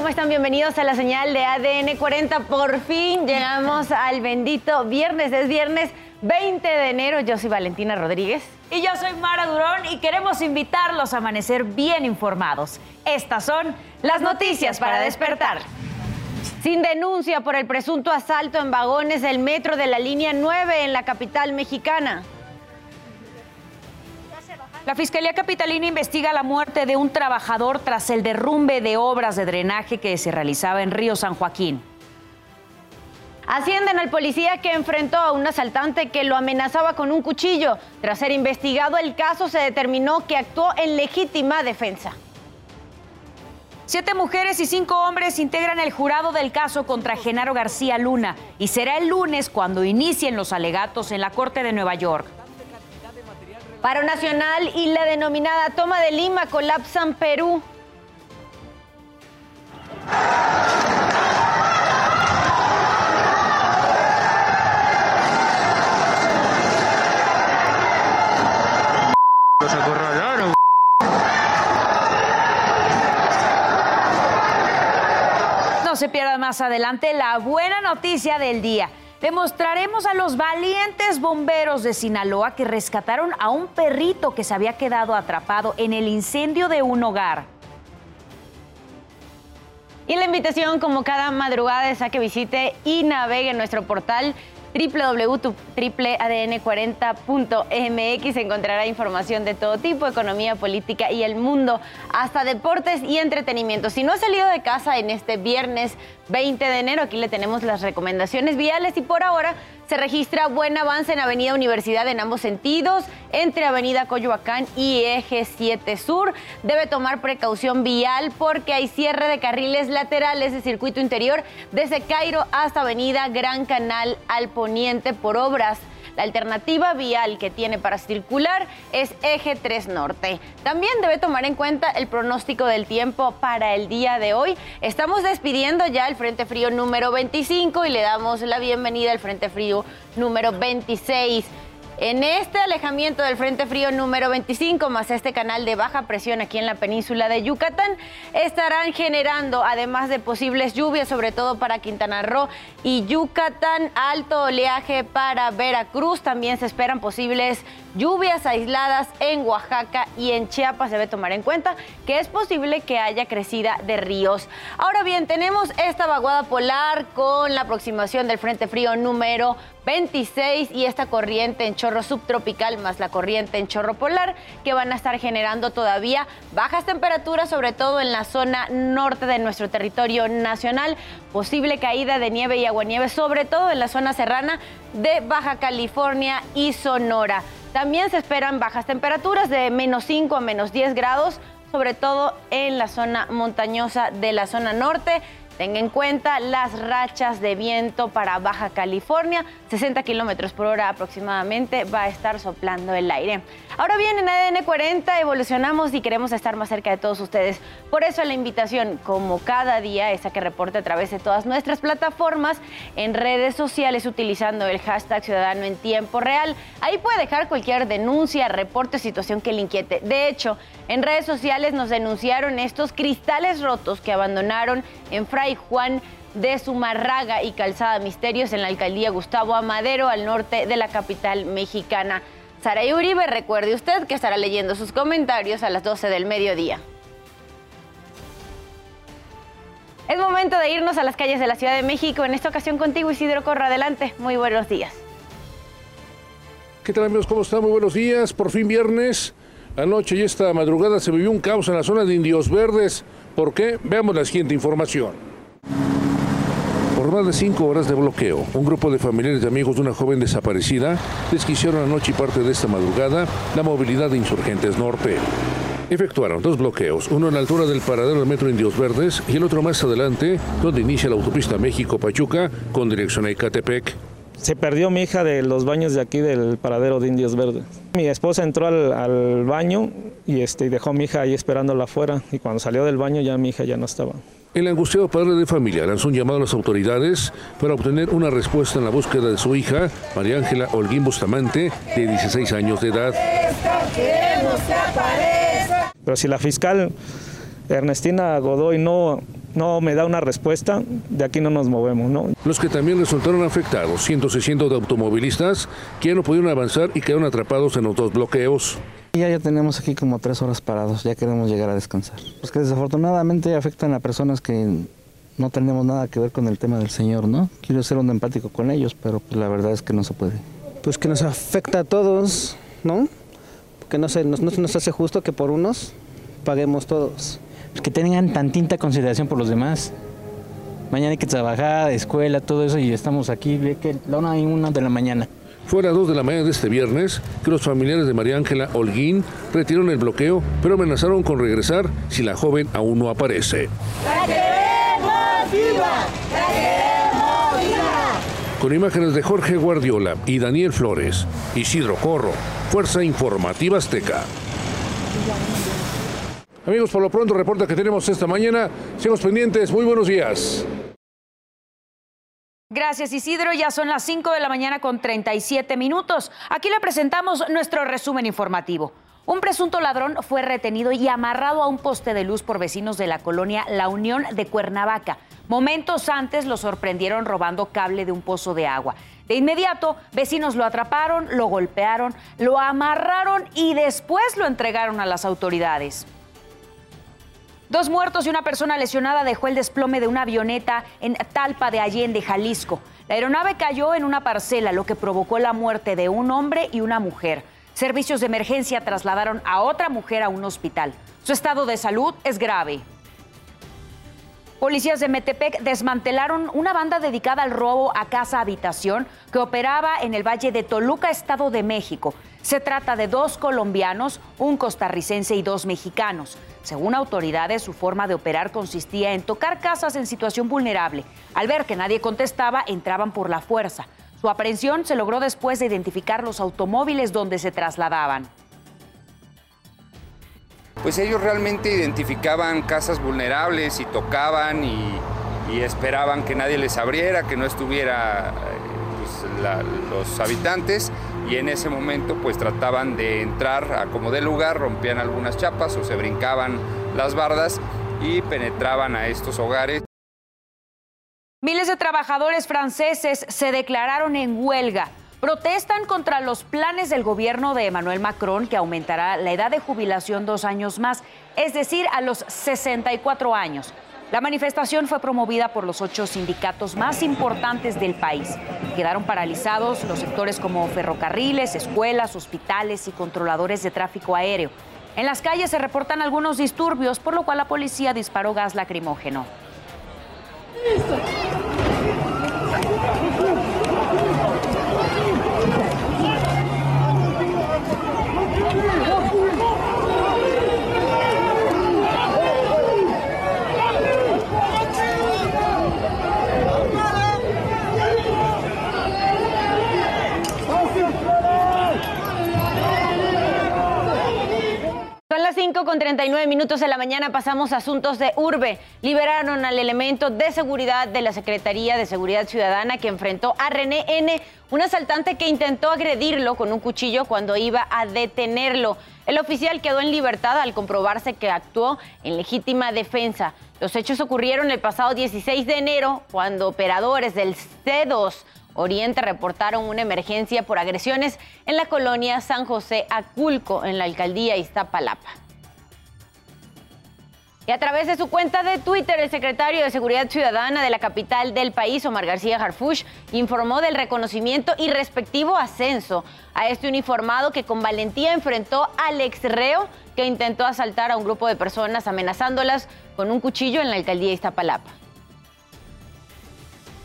¿Cómo están? Bienvenidos a la señal de ADN 40. Por fin llegamos al bendito viernes. Es viernes 20 de enero. Yo soy Valentina Rodríguez. Y yo soy Mara Durón y queremos invitarlos a amanecer bien informados. Estas son las noticias para despertar. Sin denuncia por el presunto asalto en vagones del metro de la línea 9 en la capital mexicana. La Fiscalía Capitalina investiga la muerte de un trabajador tras el derrumbe de obras de drenaje que se realizaba en Río San Joaquín. Ascienden al policía que enfrentó a un asaltante que lo amenazaba con un cuchillo. Tras ser investigado el caso, se determinó que actuó en legítima defensa. Siete mujeres y cinco hombres integran el jurado del caso contra Genaro García Luna y será el lunes cuando inicien los alegatos en la Corte de Nueva York. Paro nacional y la denominada toma de Lima colapsan Perú. No se pierda más adelante la buena noticia del día. Demostraremos a los valientes bomberos de Sinaloa que rescataron a un perrito que se había quedado atrapado en el incendio de un hogar. Y la invitación, como cada madrugada, es a que visite y navegue en nuestro portal www.adn40.mx encontrará información de todo tipo, economía, política y el mundo, hasta deportes y entretenimiento. Si no ha salido de casa en este viernes 20 de enero, aquí le tenemos las recomendaciones viales y por ahora se registra buen avance en Avenida Universidad en ambos sentidos, entre Avenida Coyoacán y Eje 7 Sur. Debe tomar precaución vial porque hay cierre de carriles laterales de circuito interior desde Cairo hasta Avenida Gran Canal al poniente por obras. La alternativa vial que tiene para circular es eje 3 norte. También debe tomar en cuenta el pronóstico del tiempo para el día de hoy. Estamos despidiendo ya el Frente Frío número 25 y le damos la bienvenida al Frente Frío número 26. En este alejamiento del Frente Frío número 25, más este canal de baja presión aquí en la península de Yucatán, estarán generando, además de posibles lluvias, sobre todo para Quintana Roo y Yucatán, alto oleaje para Veracruz. También se esperan posibles lluvias aisladas en Oaxaca y en Chiapas. Debe tomar en cuenta que es posible que haya crecida de ríos. Ahora bien, tenemos esta vaguada polar con la aproximación del Frente Frío número 26 y esta corriente en chorro subtropical más la corriente en chorro polar que van a estar generando todavía bajas temperaturas, sobre todo en la zona norte de nuestro territorio nacional, posible caída de nieve y aguanieve, sobre todo en la zona serrana de Baja California y Sonora. También se esperan bajas temperaturas de menos 5 a menos 10 grados, sobre todo en la zona montañosa de la zona norte. Tenga en cuenta las rachas de viento para Baja California, 60 kilómetros por hora aproximadamente va a estar soplando el aire. Ahora bien, en ADN 40 evolucionamos y queremos estar más cerca de todos ustedes. Por eso la invitación, como cada día, es a que reporte a través de todas nuestras plataformas en redes sociales utilizando el hashtag Ciudadano en Tiempo Real. Ahí puede dejar cualquier denuncia, reporte, situación que le inquiete. De hecho, en redes sociales nos denunciaron estos cristales rotos que abandonaron en Fray Juan de Zumarraga y Calzada Misterios en la alcaldía Gustavo Amadero, al norte de la capital mexicana. Saray Uribe, recuerde usted que estará leyendo sus comentarios a las 12 del mediodía. Es momento de irnos a las calles de la Ciudad de México. En esta ocasión contigo, Isidro Corra. Adelante. Muy buenos días. ¿Qué tal amigos? ¿Cómo están? Muy buenos días. Por fin viernes. Anoche y esta madrugada se vivió un caos en la zona de Indios Verdes. ¿Por qué? Veamos la siguiente información. Por más de cinco horas de bloqueo, un grupo de familiares y amigos de una joven desaparecida desquiciaron anoche y parte de esta madrugada la movilidad de Insurgentes Norte. Efectuaron dos bloqueos, uno en la altura del paradero del metro Indios Verdes y el otro más adelante, donde inicia la autopista México-Pachuca con dirección a Ecatepec. Se perdió mi hija de los baños de aquí del paradero de Indios Verdes. Mi esposa entró al, al baño y este, dejó a mi hija ahí esperándola afuera y cuando salió del baño ya mi hija ya no estaba. El angustiado padre de familia lanzó un llamado a las autoridades para obtener una respuesta en la búsqueda de su hija, María Ángela Holguín Bustamante, de 16 años de edad. Pero si la fiscal Ernestina Godoy no no me da una respuesta, de aquí no nos movemos, ¿no? Los que también resultaron afectados, 160 de automovilistas, que no pudieron avanzar y quedaron atrapados en los dos bloqueos. Ya, ya tenemos aquí como tres horas parados, ya queremos llegar a descansar. Pues que desafortunadamente afectan a personas que no tenemos nada que ver con el tema del Señor, ¿no? Quiero ser un empático con ellos, pero pues la verdad es que no se puede. Pues que nos afecta a todos, ¿no? Porque no se, no, no se nos hace justo que por unos paguemos todos. Pues que tengan tantita consideración por los demás. Mañana hay que trabajar, escuela, todo eso, y estamos aquí, ve que la una y una de la mañana. Fue a las 2 de la mañana de este viernes que los familiares de María Ángela Holguín retiraron el bloqueo, pero amenazaron con regresar si la joven aún no aparece. ¡La queremos viva! ¡La queremos viva! Con imágenes de Jorge Guardiola y Daniel Flores, Isidro Corro, Fuerza Informativa Azteca. Amigos, por lo pronto, reporta que tenemos esta mañana. Sigamos pendientes. Muy buenos días. Gracias Isidro, ya son las 5 de la mañana con 37 minutos. Aquí le presentamos nuestro resumen informativo. Un presunto ladrón fue retenido y amarrado a un poste de luz por vecinos de la colonia La Unión de Cuernavaca. Momentos antes lo sorprendieron robando cable de un pozo de agua. De inmediato, vecinos lo atraparon, lo golpearon, lo amarraron y después lo entregaron a las autoridades. Dos muertos y una persona lesionada dejó el desplome de una avioneta en Talpa de Allende, Jalisco. La aeronave cayó en una parcela, lo que provocó la muerte de un hombre y una mujer. Servicios de emergencia trasladaron a otra mujer a un hospital. Su estado de salud es grave. Policías de Metepec desmantelaron una banda dedicada al robo a casa habitación que operaba en el Valle de Toluca, Estado de México. Se trata de dos colombianos, un costarricense y dos mexicanos. Según autoridades, su forma de operar consistía en tocar casas en situación vulnerable. Al ver que nadie contestaba, entraban por la fuerza. Su aprehensión se logró después de identificar los automóviles donde se trasladaban. Pues ellos realmente identificaban casas vulnerables y tocaban y, esperaban que nadie les abriera, que no estuviera pues, la, los habitantes y en ese momento pues trataban de entrar a como de lugar, rompían algunas chapas o se brincaban las bardas y penetraban a estos hogares. Miles de trabajadores franceses se declararon en huelga. Protestan contra los planes del gobierno de Emmanuel Macron que aumentará la edad de jubilación dos años más, es decir, a los 64 años. La manifestación fue promovida por los ocho sindicatos más importantes del país. Quedaron paralizados los sectores como ferrocarriles, escuelas, hospitales y controladores de tráfico aéreo. En las calles se reportan algunos disturbios, por lo cual la policía disparó gas lacrimógeno. Son las 5 con 39 minutos de la mañana, pasamos a asuntos de urbe. Liberaron al elemento de seguridad de la Secretaría de Seguridad Ciudadana que enfrentó a René N., un asaltante que intentó agredirlo con un cuchillo cuando iba a detenerlo. El oficial quedó en libertad al comprobarse que actuó en legítima defensa. Los hechos ocurrieron el pasado 16 de enero, cuando operadores del C2 Oriente reportaron una emergencia por agresiones en la colonia San José Aculco, en la alcaldía Iztapalapa. Y a través de su cuenta de Twitter, el secretario de Seguridad Ciudadana de la capital del país, Omar García Harfush, informó del reconocimiento y respectivo ascenso a este uniformado que con valentía enfrentó al ex reo que intentó asaltar a un grupo de personas amenazándolas con un cuchillo en la alcaldía Iztapalapa.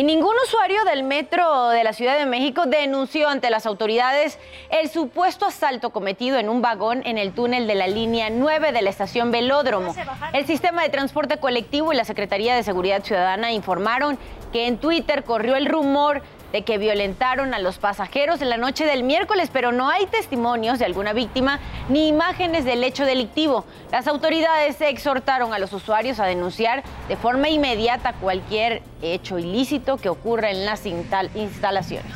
Y ningún usuario del metro de la Ciudad de México denunció ante las autoridades el supuesto asalto cometido en un vagón en el túnel de la línea 9 de la estación Velódromo. El sistema de transporte colectivo y la Secretaría de Seguridad Ciudadana informaron que en Twitter corrió el rumor de que violentaron a los pasajeros en la noche del miércoles, pero no hay testimonios de alguna víctima ni imágenes del hecho delictivo. Las autoridades exhortaron a los usuarios a denunciar de forma inmediata cualquier hecho ilícito que ocurra en las instalaciones.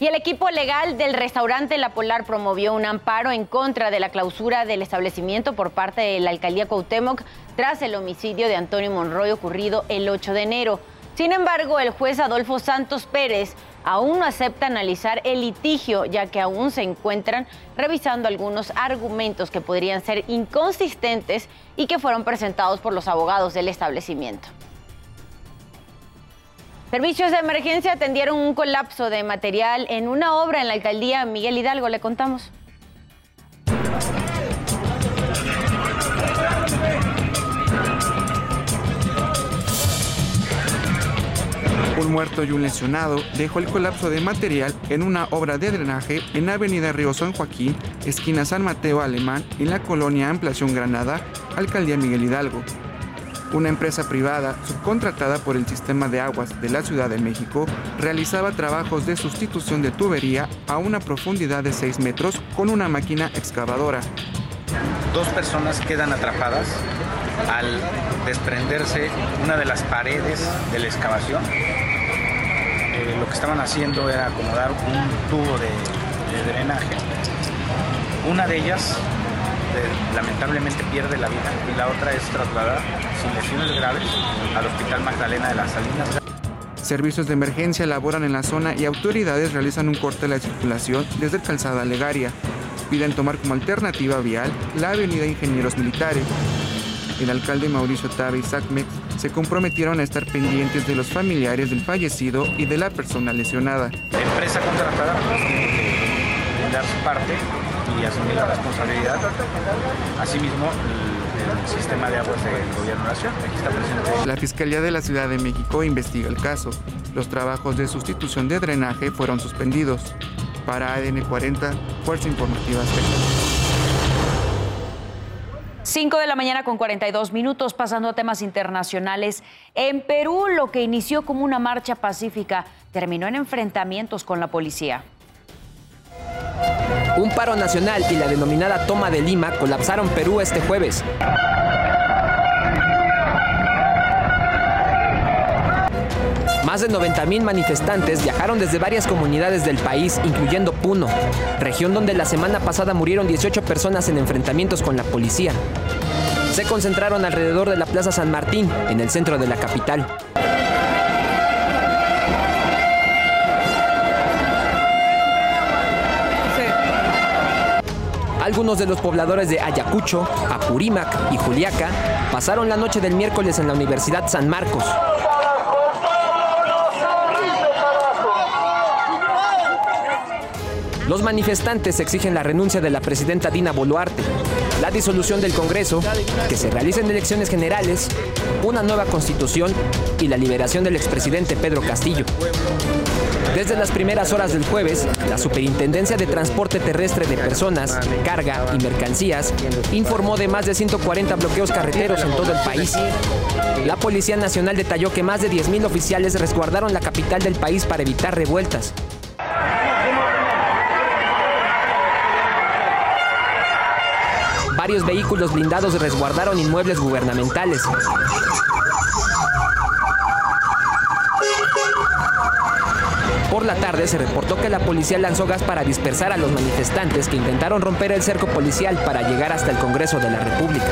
Y el equipo legal del restaurante La Polar promovió un amparo en contra de la clausura del establecimiento por parte de la alcaldía Cuauhtémoc tras el homicidio de Antonio Monroy ocurrido el 8 de enero. Sin embargo, el juez Adolfo Santos Pérez aún no acepta analizar el litigio, ya que aún se encuentran revisando algunos argumentos que podrían ser inconsistentes y que fueron presentados por los abogados del establecimiento. Servicios de emergencia atendieron un colapso de material en una obra en la alcaldía Miguel Hidalgo. Le contamos. Un muerto y un lesionado dejó el colapso de material en una obra de drenaje en Avenida Río San Joaquín, esquina San Mateo Alemán, en la colonia Ampliación Granada, Alcaldía Miguel Hidalgo. Una empresa privada, subcontratada por el Sistema de Aguas de la Ciudad de México, realizaba trabajos de sustitución de tubería a una profundidad de 6 metros con una máquina excavadora. Dos personas quedan atrapadas al desprenderse una de las paredes de la excavación. Eh, lo que estaban haciendo era acomodar un tubo de, drenaje. Una de ellas lamentablemente pierde la vida y la otra es trasladada sin lesiones graves al Hospital Magdalena de las Salinas. Servicios de emergencia laboran en la zona y autoridades realizan un corte de la circulación desde el Calzada Legaria. Piden tomar como alternativa vial la avenida Ingenieros Militares. El alcalde Mauricio Tabe Sacmex se comprometieron a estar pendientes de los familiares del fallecido y de la persona lesionada. La empresa contratada pues, tiene que brindar su parte y asumir la responsabilidad. Asimismo, el, el sistema de aguas del gobierno nacional. Aquí está presente. La Fiscalía de la Ciudad de México investiga el caso. Los trabajos de sustitución de drenaje fueron suspendidos. Para ADN 40, Fuerza Informativa Azteca. 5 de la mañana con 42 minutos, pasando a temas internacionales. En Perú, lo que inició como una marcha pacífica terminó en enfrentamientos con la policía. Un paro nacional y la denominada toma de Lima colapsaron Perú este jueves. Más de 90.000 manifestantes viajaron desde varias comunidades del país, incluyendo Puno, región donde la semana pasada murieron 18 personas en enfrentamientos con la policía. Se concentraron alrededor de la Plaza San Martín, en el centro de la capital. Algunos de los pobladores de Ayacucho, Apurímac y Juliaca pasaron la noche del miércoles en la Universidad San Marcos. Los manifestantes exigen la renuncia de la presidenta Dina Boluarte, la disolución del Congreso, que se realicen elecciones generales, una nueva constitución y la liberación del expresidente Pedro Castillo. Desde las primeras horas del jueves, la Superintendencia de Transporte Terrestre de Personas, Carga y Mercancías informó de más de 140 bloqueos carreteros en todo el país. La Policía Nacional detalló que más de 10.000 oficiales resguardaron la capital del país para evitar revueltas. Varios vehículos blindados resguardaron inmuebles gubernamentales. Por la tarde se reportó que la policía lanzó gas para dispersar a los manifestantes que intentaron romper el cerco policial para llegar hasta el Congreso de la República.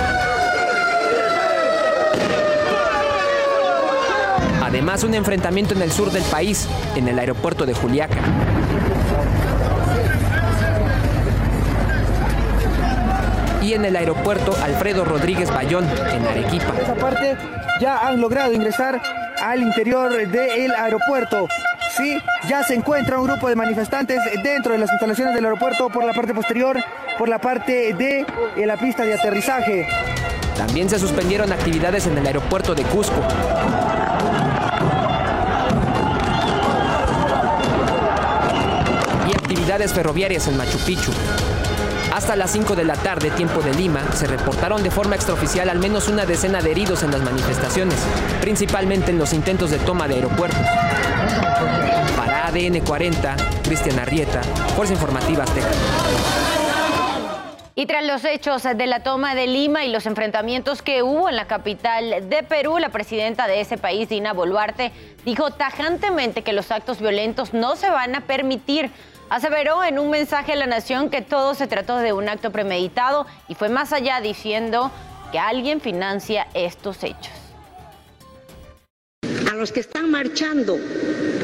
Además, un enfrentamiento en el sur del país, en el aeropuerto de Juliaca. Y en el aeropuerto Alfredo Rodríguez Bayón, en Arequipa. Esa parte ya han logrado ingresar al interior del aeropuerto. Sí, ya se encuentra un grupo de manifestantes dentro de las instalaciones del aeropuerto por la parte posterior, por la parte de eh, la pista de aterrizaje. También se suspendieron actividades en el aeropuerto de Cusco. Y actividades ferroviarias en Machu Picchu. Hasta las 5 de la tarde, tiempo de Lima, se reportaron de forma extraoficial al menos una decena de heridos en las manifestaciones, principalmente en los intentos de toma de aeropuertos. Para ADN 40, Cristian Arrieta, Fuerza Informativa Azteca. Y tras los hechos de la toma de Lima y los enfrentamientos que hubo en la capital de Perú, la presidenta de ese país, Dina Boluarte, dijo tajantemente que los actos violentos no se van a permitir. Aseveró en un mensaje a la nación que todo se trató de un acto premeditado y fue más allá diciendo que alguien financia estos hechos. A los que están marchando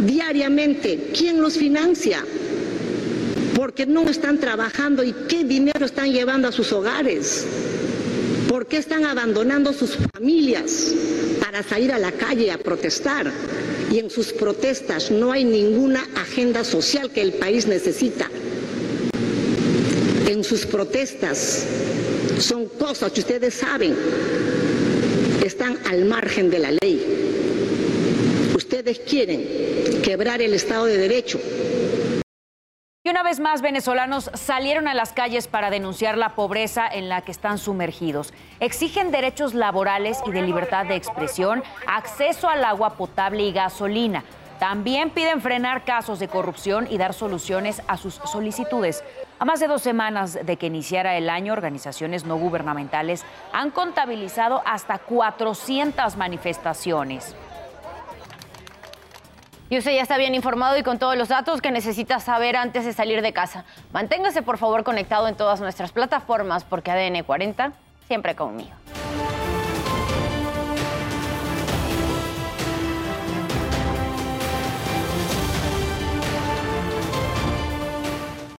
diariamente, ¿quién los financia? Porque no están trabajando y qué dinero están llevando a sus hogares, por qué están abandonando sus familias para salir a la calle a protestar y en sus protestas no hay ninguna agenda social que el país necesita. En sus protestas son cosas que ustedes saben, están al margen de la ley. Ustedes quieren quebrar el Estado de Derecho, y una vez más, venezolanos salieron a las calles para denunciar la pobreza en la que están sumergidos. Exigen derechos laborales y de libertad de expresión, acceso al agua potable y gasolina. También piden frenar casos de corrupción y dar soluciones a sus solicitudes. A más de dos semanas de que iniciara el año, organizaciones no gubernamentales han contabilizado hasta 400 manifestaciones. Y usted ya está bien informado y con todos los datos que necesita saber antes de salir de casa. Manténgase por favor conectado en todas nuestras plataformas porque ADN 40 siempre conmigo.